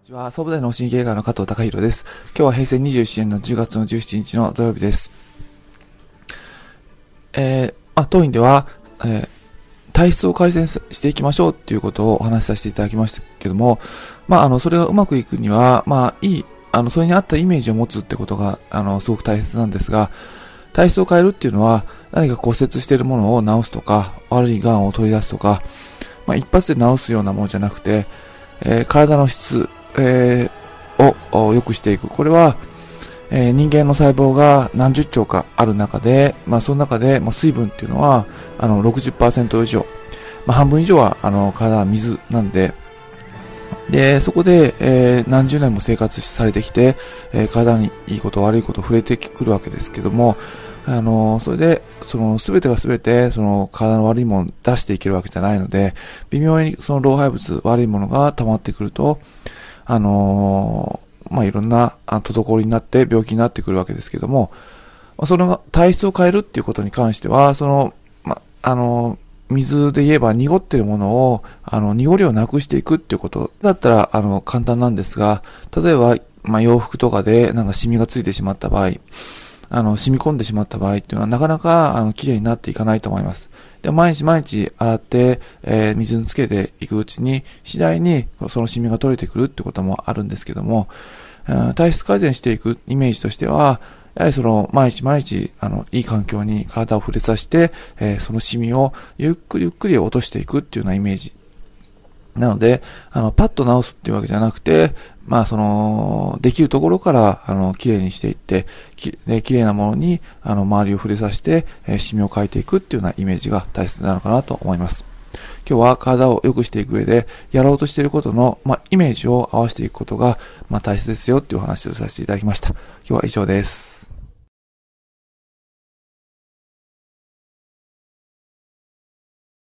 こんにちは、総武大の神経科の加藤隆弘です。今日は平成27年の10月の17日の土曜日です。えー、あ、当院では、えー、体質を改善していきましょうっていうことをお話しさせていただきましたけども、まあ、あの、それがうまくいくには、まあ、いい、あの、それに合ったイメージを持つってことが、あの、すごく大切なんですが、体質を変えるっていうのは、何か骨折しているものを治すとか、悪い癌を取り出すとか、まあ、一発で治すようなものじゃなくて、えー、体の質、えー、を良くしていく。これは、えー、人間の細胞が何十兆かある中で、まあ、その中で、まあ、水分っていうのは、あの、60%以上、まあ、半分以上は、あの、体は水なんで、で、そこで、えー、何十年も生活されてきて、えー、体にいいこと悪いこと触れてくるわけですけども、あの、それで、その、すべてがすべて、その、体の悪いもの出していけるわけじゃないので、微妙にその老廃物、悪いものが溜まってくると、あのー、まあ、いろんな、あ滞りになって病気になってくるわけですけども、その体質を変えるっていうことに関しては、その、ま、あのー、水で言えば濁ってるものを、あの、濁りをなくしていくっていうことだったら、あの、簡単なんですが、例えば、まあ、洋服とかでなんかシミがついてしまった場合、あの、染み込んでしまった場合っていうのはなかなか、あの、綺麗になっていかないと思います。で、毎日毎日洗って、えー、水につけていくうちに、次第にそのシミが取れてくるってこともあるんですけども、体質改善していくイメージとしては、やはりその、毎日毎日、あの、いい環境に体を触れさせて、えー、そのシミをゆっくりゆっくり落としていくっていうようなイメージ。なので、あの、パッと直すっていうわけじゃなくて、まあ、その、できるところから、あの、綺麗にしていって、きで綺麗なものに、あの、周りを触れさせて、えー、シミを変えていくっていうようなイメージが大切なのかなと思います。今日は体を良くしていく上で、やろうとしていることの、まあ、イメージを合わせていくことが、まあ、大切ですよっていうお話をさせていただきました。今日は以上です。